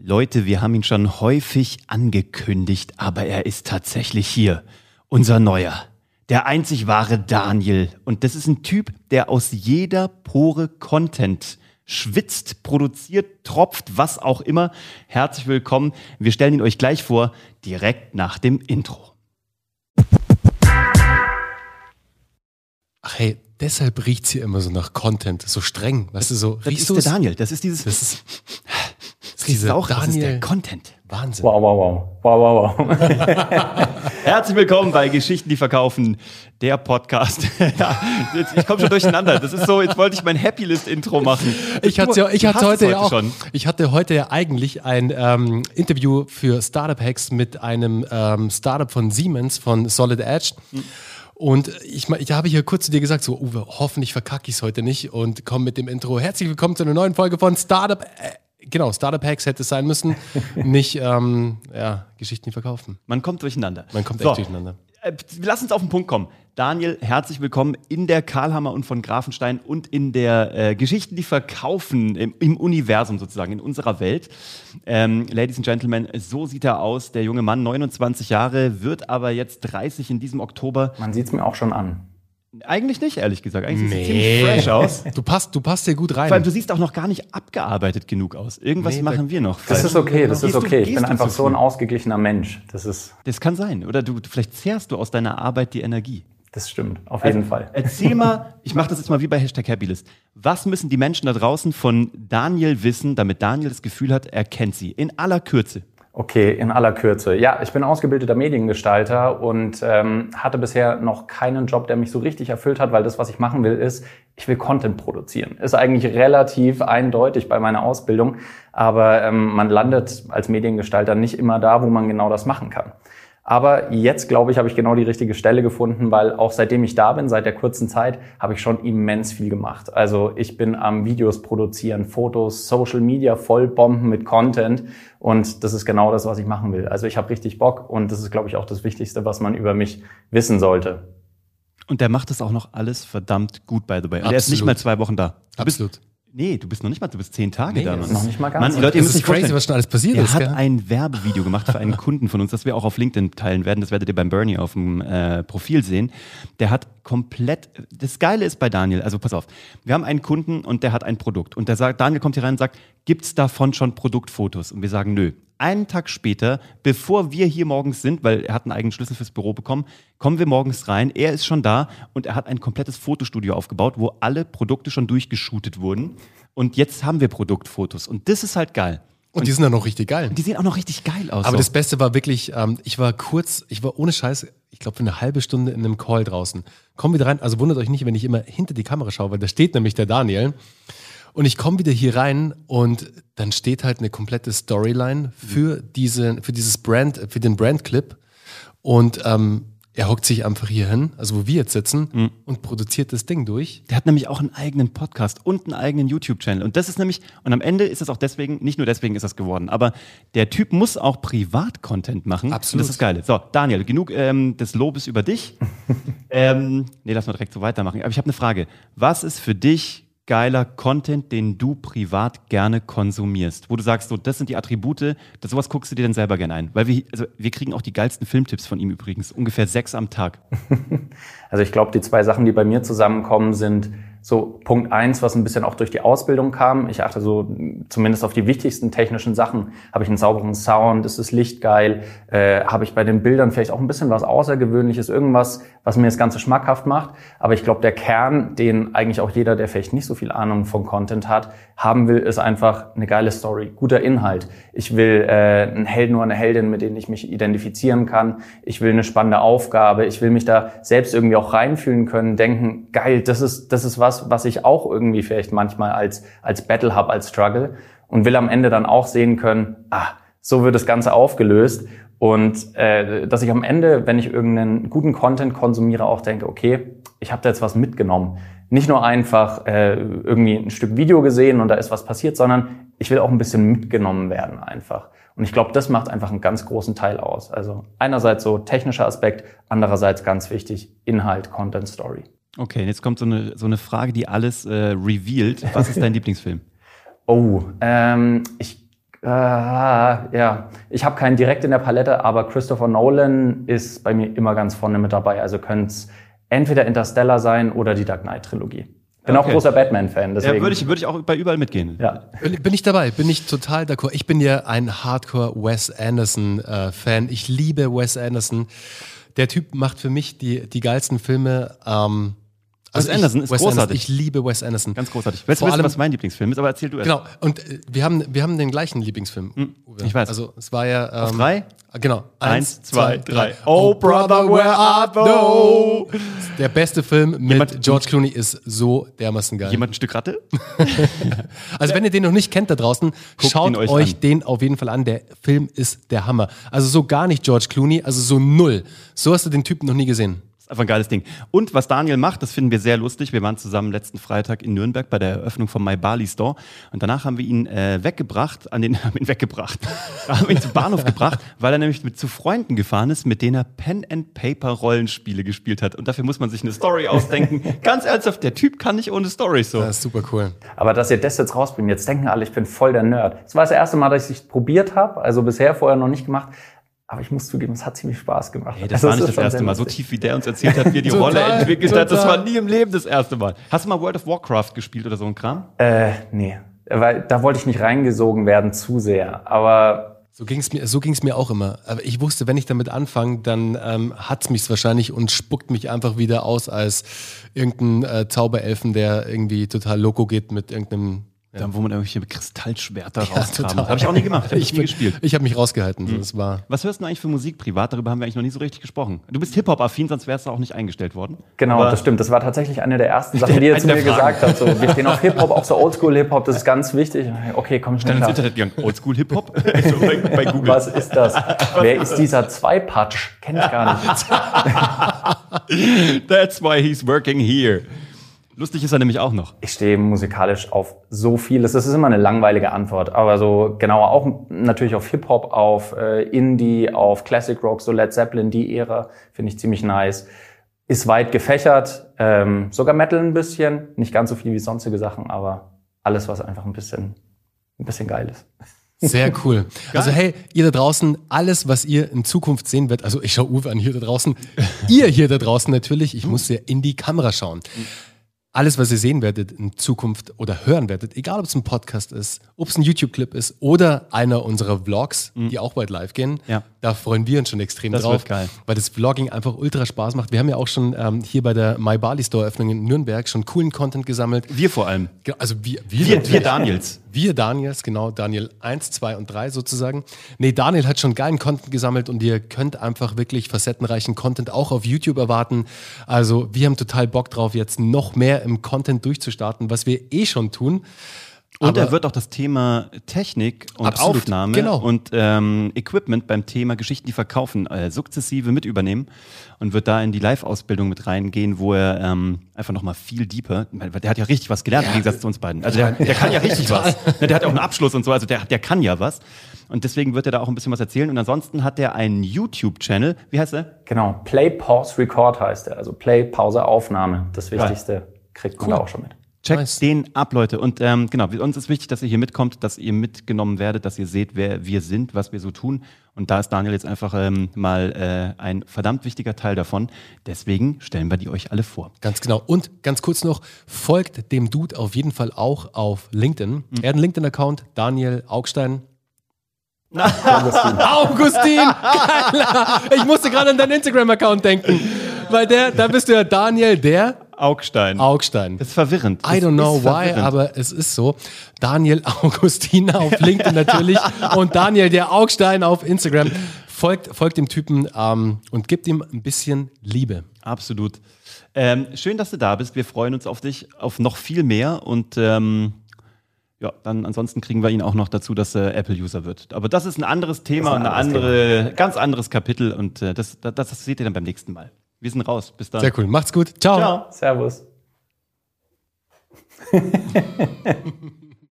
Leute, wir haben ihn schon häufig angekündigt, aber er ist tatsächlich hier. Unser neuer. Der einzig wahre Daniel. Und das ist ein Typ, der aus jeder Pore Content schwitzt, produziert, tropft, was auch immer. Herzlich willkommen. Wir stellen ihn euch gleich vor, direkt nach dem Intro. Ach hey, deshalb riecht's hier immer so nach Content, so streng. Weißt du, so Das riechst ist der Daniel. Das ist dieses. Das ist, das ist diese auch, das ist der Daniel. Content. Wahnsinn. Wow, wow, wow. Wow, wow, wow. Herzlich willkommen bei Geschichten, die verkaufen, der Podcast. ja, jetzt, ich komme schon durcheinander. Das ist so, jetzt wollte ich mein Happy List Intro machen. Ich hatte, ja, ich hatte heute ja auch, schon. ich hatte heute ja eigentlich ein ähm, Interview für Startup Hacks mit einem ähm, Startup von Siemens von Solid Edge. Und ich, ich habe hier kurz zu dir gesagt, so, Uwe, hoffentlich verkacke ich es heute nicht und komme mit dem Intro. Herzlich willkommen zu einer neuen Folge von Startup, äh, genau, Startup Hacks hätte es sein müssen, nicht, ähm, ja, Geschichten, die verkaufen. Man kommt durcheinander. Man kommt So, echt durcheinander. äh, Lass uns auf den Punkt kommen. Daniel, herzlich willkommen in der Karlhammer und von Grafenstein und in der äh, Geschichten, die verkaufen, im, im Universum sozusagen, in unserer Welt. Ähm, Ladies and Gentlemen, so sieht er aus. Der junge Mann, 29 Jahre, wird aber jetzt 30 in diesem Oktober. Man sieht's mir auch schon an. Eigentlich nicht, ehrlich gesagt. Eigentlich sieht er ziemlich fresh aus. Du passt, du passt hier gut rein. Vor allem, du siehst auch noch gar nicht abgearbeitet genug aus. Irgendwas Nee, machen wir noch. Das ist okay, das ist du- okay. Ich gehst bin du einfach so ein ausgeglichener Mensch. Das ist, Das kann sein. Oder du, vielleicht zehrst du aus deiner Arbeit die Energie. das stimmt, auf jeden Fall. Erzähl mal, ich mache das jetzt mal wie bei Hashtag Happylist. Was müssen die Menschen da draußen von Daniel wissen, damit Daniel das Gefühl hat, er kennt sie? In aller Kürze. Okay, in aller Kürze. Ja, ich bin ausgebildeter Mediengestalter und ähm, hatte bisher noch keinen Job, der mich so richtig erfüllt hat, weil das, was ich machen will, ist, ich will Content produzieren. Ist eigentlich relativ eindeutig bei meiner Ausbildung, aber ähm, man landet als Mediengestalter nicht immer da, wo man genau das machen kann. Aber jetzt, glaube ich, habe ich genau die richtige Stelle gefunden, weil auch seitdem ich da bin, seit der kurzen Zeit, habe ich schon immens viel gemacht. Also ich bin am Videos produzieren, Fotos, Social Media vollbomben mit Content und das ist genau das, was ich machen will. Also ich habe richtig Bock und das ist, glaube ich, auch das Wichtigste, was man über mich wissen sollte. Und der macht das auch noch alles verdammt gut, by the way. Und er ist nicht Absolut. mal zwei Wochen da. Du bist, Absolut. Nee, du bist noch nicht mal, du bist zehn Tage Nee, da. Noch nicht mal ganz. Mann, die Leute, ihr Das müsst ist crazy, vorstellen, was schon alles passiert Er ist. hat gell? ein Werbevideo gemacht für einen Kunden von uns, das wir auch auf LinkedIn teilen werden. Das werdet ihr beim Bernie auf dem äh, Profil sehen. Der hat komplett. Das Geile ist bei Daniel, also pass auf, wir haben einen Kunden und der hat ein Produkt. Und der sagt, Daniel kommt hier rein und sagt, gibt's davon schon Produktfotos? Und wir sagen, nö. Einen Tag später, bevor wir hier morgens sind, weil er hat einen eigenen Schlüssel fürs Büro bekommen, kommen wir morgens rein. Er ist schon da und er hat ein komplettes Fotostudio aufgebaut, wo alle Produkte schon durchgeshootet wurden. Und jetzt haben wir Produktfotos. Und das ist halt geil. Und die sind dann noch richtig geil. Die sehen auch noch richtig geil aus. Aber so. das Beste war wirklich, ähm, ich war kurz, ich war ohne Scheiß, ich glaube für eine halbe Stunde in einem Call draußen. Komm wieder rein, also wundert euch nicht, wenn ich immer hinter die Kamera schaue, weil da steht nämlich der Daniel. Und ich komme wieder hier rein und dann steht halt eine komplette Storyline für, diese, für dieses Brand, für den Brandclip. Und ähm, er hockt sich einfach hier hin, also wo wir jetzt sitzen, und produziert das Ding durch. Der hat nämlich auch einen eigenen Podcast und einen eigenen YouTube-Channel. Und das ist nämlich, und am Ende ist es auch deswegen, nicht nur deswegen ist das geworden, aber der Typ muss auch Privat-Content machen. Absolut. Und das ist geil. So, Daniel, genug ähm, des Lobes über dich. ähm, nee, lass mal direkt so weitermachen. Aber ich habe eine Frage. Was ist für dich geiler Content, den du privat gerne konsumierst? Wo du sagst, so, das sind die Attribute, das, sowas guckst du dir dann selber gerne ein. Weil wir, also, wir kriegen auch die geilsten Filmtipps von ihm übrigens. Ungefähr sechs am Tag. Also ich glaube, die zwei Sachen, die bei mir zusammenkommen, sind so Punkt eins, was ein bisschen auch durch die Ausbildung kam. Ich achte so zumindest auf die wichtigsten technischen Sachen. Habe ich einen sauberen Sound? Ist das Licht geil? Äh, Habe ich bei den Bildern vielleicht auch ein bisschen was Außergewöhnliches? Irgendwas, was mir das Ganze schmackhaft macht? Aber ich glaube, der Kern, den eigentlich auch jeder, der vielleicht nicht so viel Ahnung von Content hat, haben will, ist einfach eine geile Story, guter Inhalt. Ich will äh, einen Helden oder eine Heldin, mit denen ich mich identifizieren kann. Ich will eine spannende Aufgabe. Ich will mich da selbst irgendwie auch reinfühlen können, denken, geil, das ist, das ist was, was ich auch irgendwie vielleicht manchmal als, als Battle habe, als Struggle und will am Ende dann auch sehen können, ah, so wird das Ganze aufgelöst. Und äh, dass ich am Ende, wenn ich irgendeinen guten Content konsumiere, auch denke, okay, ich habe da jetzt was mitgenommen. Nicht nur einfach äh, irgendwie ein Stück Video gesehen und da ist was passiert, sondern ich will auch ein bisschen mitgenommen werden einfach. Und ich glaube, das macht einfach einen ganz großen Teil aus. Also einerseits so technischer Aspekt, andererseits ganz wichtig, Inhalt, Content, Story. Okay, jetzt kommt so eine, so eine Frage, die alles äh, revealed. Was ist dein Lieblingsfilm? Oh, ähm, ich Äh, ja, ich habe keinen direkt in der Palette, aber Christopher Nolan ist bei mir immer ganz vorne mit dabei. Also könnte es entweder Interstellar sein oder die Dark Knight Trilogie. Bin Okay. auch großer Batman-Fan, Ja, deswegen. würde ich, würde ich auch bei überall mitgehen. ja. Bin, ich dabei, bin ich total d'accord. Ich bin ja ein Hardcore Wes Anderson-Fan. ich liebe Wes Anderson. Der Typ macht für mich die, die geilsten Filme. Ähm, Wes Anderson ist großartig. ich liebe Wes Anderson. Ganz großartig. Weißt du, Vor wissen, allem- was mein Lieblingsfilm ist? Aber erzähl du erst. Genau, und äh, wir haben, wir haben den gleichen Lieblingsfilm. Uwe. ich weiß. Also es war ja. Ähm, drei? Genau. Eins, zwei, drei. Oh, brother, where art thou? Der beste Film mit Jemand- George Clooney ist so dermaßen geil. Jemand ein Stück Ratte? Also wenn ihr den noch nicht kennt da draußen, schaut ihn euch euch, den auf jeden Fall an. Der Film ist der Hammer. Also so gar nicht George Clooney, also so null. So hast du den Typen noch nie gesehen. Ist einfach ein geiles Ding. Und was Daniel macht, das finden wir sehr lustig. Wir waren zusammen letzten Freitag in Nürnberg bei der Eröffnung vom My Bali Store. Und danach haben wir ihn äh, weggebracht, an den, haben ihn weggebracht. haben wir ihn zum Bahnhof gebracht, weil er nämlich mit zu Freunden gefahren ist, mit denen er Pen and Paper Rollenspiele gespielt hat. Und dafür muss man sich eine Story ausdenken. Ganz ernsthaft, der Typ kann nicht ohne Story so. Das ist super cool. Aber dass ihr das jetzt rausbringt, jetzt denken alle, ich bin voll der Nerd. Das war das erste Mal, dass ich es probiert habe, also bisher vorher noch nicht gemacht. Aber ich muss zugeben, es hat ziemlich Spaß gemacht. Ey, das Also war nicht das schon erste Mal. So tief, wie der uns erzählt hat, wie er die Total, Rolle entwickelt hat. Das total. war nie im Leben das erste Mal. Hast du mal World of Warcraft gespielt oder so ein Kram? Äh, nee. Weil da wollte ich nicht reingesogen werden zu sehr. Aber So ging es mir, so ging's mir auch immer. Aber ich wusste, wenn ich damit anfange, dann ähm, hat's mich wahrscheinlich und spuckt mich einfach wieder aus als irgendein äh, Zauberelfen, der irgendwie total loco geht mit irgendeinem. Da, wo man irgendwelche Kristallschwerter Ja, rauskramt. Habe ich auch nie gemacht. Habe ich, Ich, nie gespielt. ich habe mich rausgehalten. So, das war. Was hörst du eigentlich für Musik privat? Darüber haben wir eigentlich noch nie so richtig gesprochen. Du bist Hip-Hop-affin, sonst wärst du auch nicht eingestellt worden. genau, Aber das stimmt. Das war tatsächlich eine der ersten Sachen, die ihr Eine zu mir Fragen. gesagt habt. So, wir stehen auf Hip-Hop, auch so Oldschool-Hip-Hop, das ist ganz wichtig. Okay, komm schnell Dann ins. Internet gegangen. Oldschool-Hip-Hop? bei Google. Was ist das? Wer ist dieser Zwei-Patsch? Kenn ich gar nicht. That's why he's working here. Lustig ist er nämlich auch noch. Ich stehe musikalisch auf so vieles. Das ist immer eine langweilige Antwort. Aber so genauer auch natürlich auf Hip-Hop, auf äh, Indie, auf Classic Rock, so Led Zeppelin, die Ära, finde ich ziemlich nice. Ist weit gefächert, ähm, sogar Metal ein bisschen. Nicht ganz so viel wie sonstige Sachen, aber alles, was einfach ein bisschen, ein bisschen geil ist. Sehr cool. Also hey, ihr da draußen, alles, was ihr in Zukunft sehen werdet, also ich schaue Uwe an hier da draußen, ihr hier da draußen natürlich, ich muss ja in die Kamera schauen. Alles, was ihr sehen werdet in Zukunft oder hören werdet, egal ob es ein Podcast ist, ob es ein YouTube-Clip ist oder einer unserer Vlogs, die auch bald live gehen, Ja. Da freuen wir uns schon extrem Das drauf, weil das Vlogging einfach ultra Spaß macht. Wir haben ja auch schon ähm, hier bei der My Bali Store Eröffnung in Nürnberg schon coolen Content gesammelt. Wir vor allem. Also wir, Wir, natürlich. wir Daniels. Wir Daniels, genau, Daniel 1, 2 und 3 sozusagen. Nee, Daniel hat schon geilen Content gesammelt und ihr könnt einfach wirklich facettenreichen Content auch auf YouTube erwarten. Also wir haben total Bock drauf, jetzt noch mehr im Content durchzustarten, was wir eh schon tun. Und Aber- er wird auch das Thema Technik und Absolut, Aufnahme genau. und ähm, Equipment beim Thema Geschichten, die verkaufen, äh, sukzessive mit übernehmen und wird da in die Live-Ausbildung mit reingehen, wo er ähm, einfach nochmal viel deeper, weil der hat ja richtig was gelernt im Gegensatz zu uns beiden. Also der, der kann ja richtig was. Ne, Der hat ja auch einen Abschluss und so, also der, der kann ja was. Und deswegen wird er da auch ein bisschen was erzählen. Und ansonsten hat er einen YouTube-Channel. Wie heißt er? Genau, Play, Pause, Record heißt er. Also Play, Pause, Aufnahme. Das Wichtigste kriegt man da auch schon mit. Checkt Nice. den ab, Leute. Und ähm, genau, uns ist wichtig, dass ihr hier mitkommt, dass ihr mitgenommen werdet, dass ihr seht, wer wir sind, was wir so tun. Und da ist Daniel jetzt einfach ähm, mal äh, ein verdammt wichtiger Teil davon. Deswegen stellen wir die euch alle vor. Ganz genau. Und ganz kurz noch, folgt dem Dude auf jeden Fall auch auf LinkedIn. Er hat einen LinkedIn-Account, Daniel Augstein. Augustin! Geiler! Ich musste gerade an deinen Instagram-Account denken. Weil der, da bist du ja Daniel der Augstein. Augstein. Das ist verwirrend. I don't know why, verwirrend. aber es ist so. Daniel Augustin auf LinkedIn natürlich und Daniel der Augstein auf Instagram. Folgt, folgt dem Typen ähm, und gibt ihm ein bisschen Liebe. Absolut. Ähm, schön, dass du da bist. Wir freuen uns auf dich, auf noch viel mehr. Und ähm, ja, dann ansonsten kriegen wir ihn auch noch dazu, dass er Apple-User wird. Aber das ist ein anderes Thema ein und ein andere, ganz anderes Kapitel. Und äh, das, das, das seht ihr dann beim nächsten Mal. Wir sind raus. Bis dann. Sehr cool. Macht's gut. Ciao. Ciao. Servus.